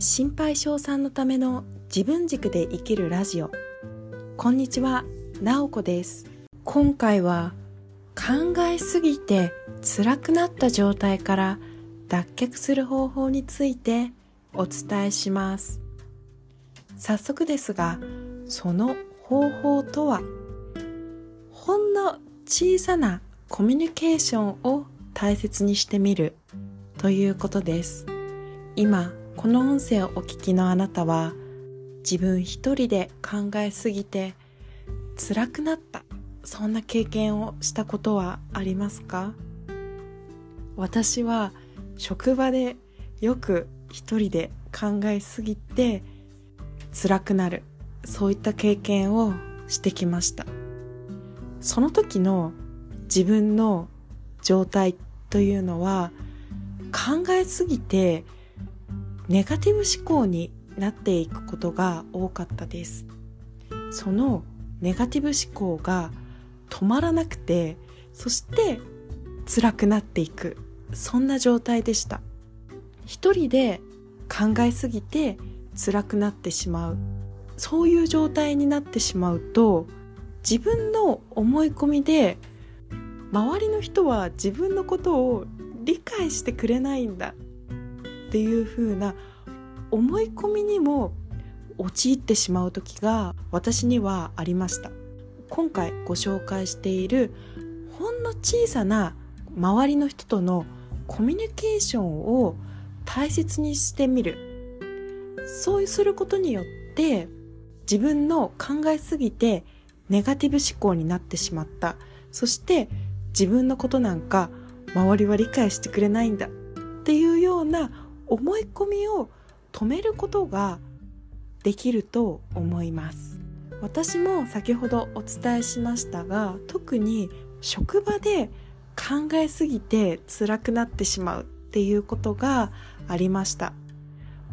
心配性さんのための自分軸で生きるラジオ。こんにちは、なおこです。今回は考えすぎて辛くなった状態から脱却する方法についてお伝えします。早速ですがその方法とは？ほんの小さなコミュニケーションを大切にしてみるということです。今この音声をお聞きのあなたは自分一人で考えすぎて辛くなったそんな経験をしたことはありますか？私は職場でよく一人で考えすぎて辛くなるそういった経験をしてきました。その時の自分の状態というのは考えすぎてネガティブ思考になっていくことが多かったです。そのネガティブ思考が止まらなくてそして辛くなっていく。そんな状態でした。一人で考えすぎて辛くなってしまう。そういう状態になってしまうと自分の思い込みで周りの人は自分のことを理解してくれないんだ。っていう風な思い込みにも陥ってしまう時が私にはありました。今回ご紹介しているほんの小さな周りの人とのコミュニケーションを大切にしてみる。そうすることによって自分の考えすぎてネガティブ思考になってしまった。そして自分のことなんか周りは理解してくれないんだ。っていうような思い込みを止めることができると思います。私も先ほどお伝えしましたが特に職場で考えすぎて辛くなってしまうっていうことがありました。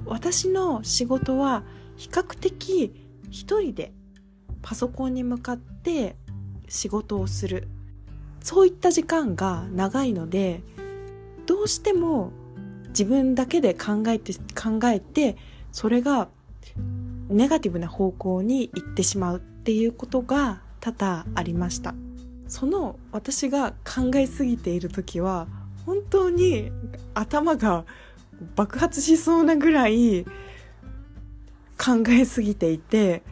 私の仕事は比較的一人でパソコンに向かって仕事をする。そういった時間が長いのでどうしても自分だけで考えて、考えて、それがネガティブな方向に行ってしまうっていうことが多々ありました。その私が考えすぎている時は、本当に頭が爆発しそうなぐらい考えすぎていて、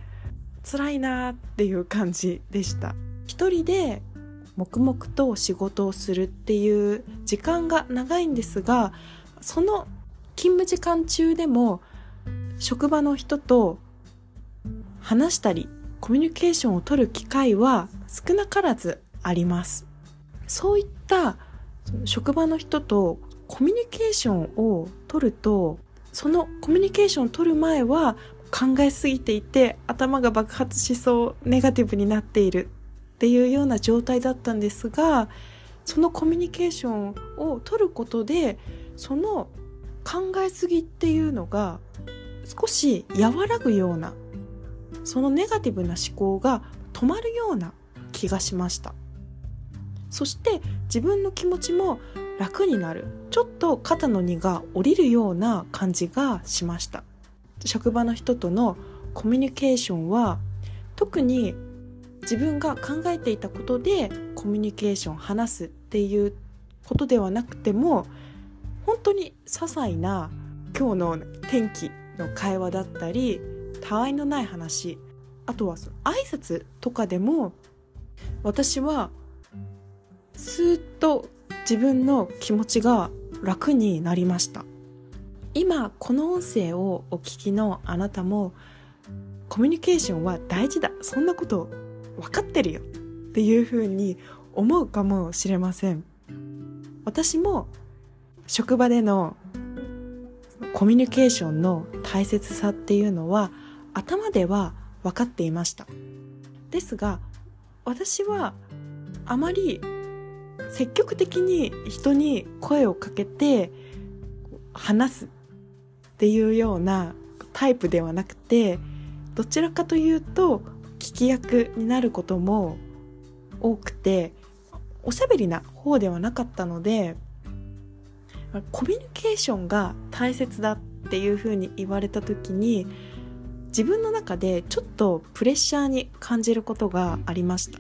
辛いなっていう感じでした。一人で黙々と仕事をするっていう時間が長いんですが、その勤務時間中でも職場の人と話したりコミュニケーションを取る機会は少なからずあります。そういった職場の人とコミュニケーションを取るとそのコミュニケーションを取る前は考えすぎていて頭が爆発しそうネガティブになっているっていうような状態だったんですがそのコミュニケーションを取ることでその考えすぎっていうのが少し和らぐようなそのネガティブな思考が止まるような気がしました。そして自分の気持ちも楽になる。ちょっと肩の荷が下りるような感じがしました。職場の人とのコミュニケーションは特に自分が考えていたことでコミュニケーション話すっていうことではなくても本当に些細な今日の天気の会話だったりたわいのない話あとはその挨拶とかでも私はスーッと自分の気持ちが楽になりました。今この音声をお聞きのあなたもコミュニケーションは大事だ。そんなこと分かってるよ。っていうふうに思うかもしれません。私も職場でのコミュニケーションの大切さっていうのは頭では分かっていました。ですが私はあまり積極的に人に声をかけて話すっていうようなタイプではなくてどちらかというと聞き役になることも多くておしゃべりな方ではなかったのでコミュニケーションが大切だっていうふうに言われた時に自分の中でちょっとプレッシャーに感じることがありました。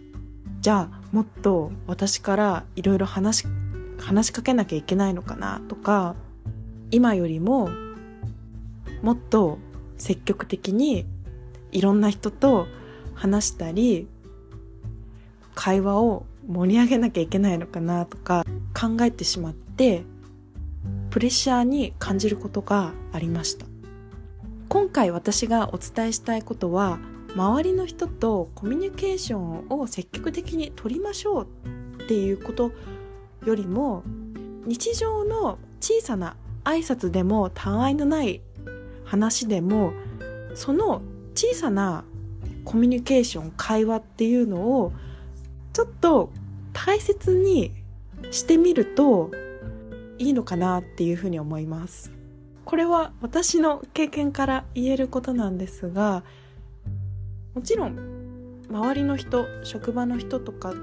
じゃあもっと私からいろいろ話話しかけなきゃいけないのかなとか今よりももっと積極的にいろんな人と話したり会話を盛り上げなきゃいけないのかなとか考えてしまってプレッシャーに感じることがありました。今回私がお伝えしたいことは周りの人とコミュニケーションを積極的に取りましょうっていうことよりも日常の小さな挨拶でもたわいのない話でもその小さなコミュニケーション会話っていうのをちょっと大切にしてみるといいのかなっていうふうに思います。これは私の経験から言えることなんですがもちろん周りの人職場の人とか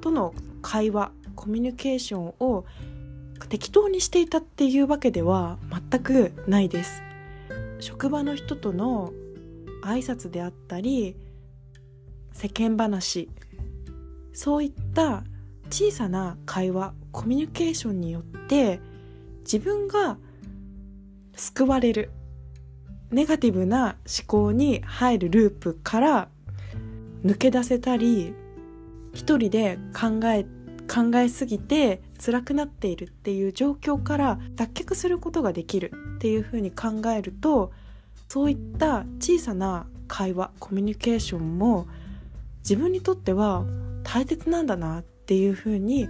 との会話コミュニケーションを適当にしていたっていうわけでは全くないです職場の人との挨拶であったり世間話そういった小さな会話コミュニケーションによって自分が救われるネガティブな思考に入るループから抜け出せたり一人で考え考えすぎて辛くなっているっていう状況から脱却することができるっていうふうに考えるとそういった小さな会話コミュニケーションも自分にとっては大切なんだなっっていうふうに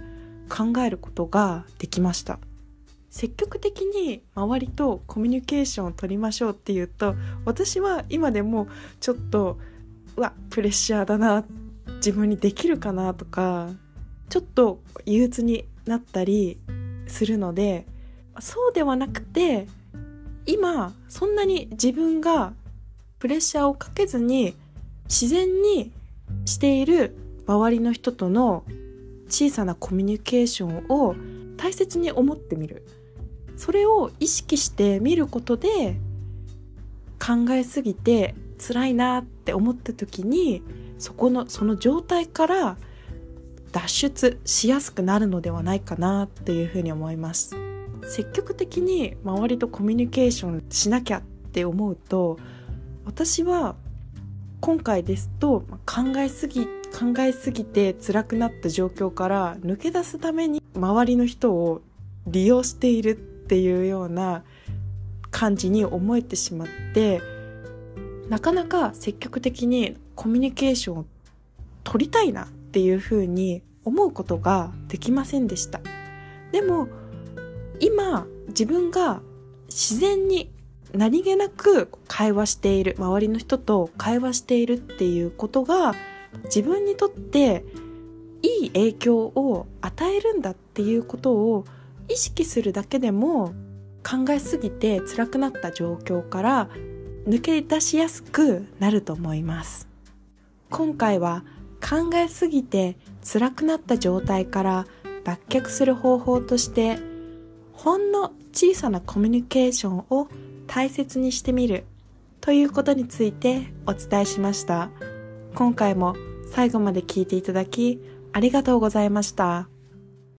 考えることができました。積極的に周りとコミュニケーションを取りましょうっていうと私は今でもちょっとうわプレッシャーだな自分にできるかなとかちょっと憂鬱になったりするのでそうではなくて今そんなに自分がプレッシャーをかけずに自然にしている周りの人との小さなコミュニケーションを大切に思ってみる。それを意識して見ることで考えすぎて辛いなって思った時にそこのその状態から脱出しやすくなるのではないかなっていうふうに思います。積極的に周りとコミュニケーションしなきゃって思うと私は今回ですと考えすぎ考えすぎて辛くなった状況から抜け出すために周りの人を利用しているっていうような感じに思えてしまってなかなか積極的にコミュニケーションを取りたいなっていうふうに思うことができませんでした。でも今自分が自然に何気なく会話している周りの人と会話しているっていうことが自分にとっていい影響を与えるんだっていうことを意識するだけでも考えすぎて辛くなった状況から抜け出しやすくなると思います。今回は考えすぎて辛くなった状態から脱却する方法としてほんの小さなコミュニケーションを大切にしてみるということについてお伝えしました今回も最後まで聞いていただきありがとうございました。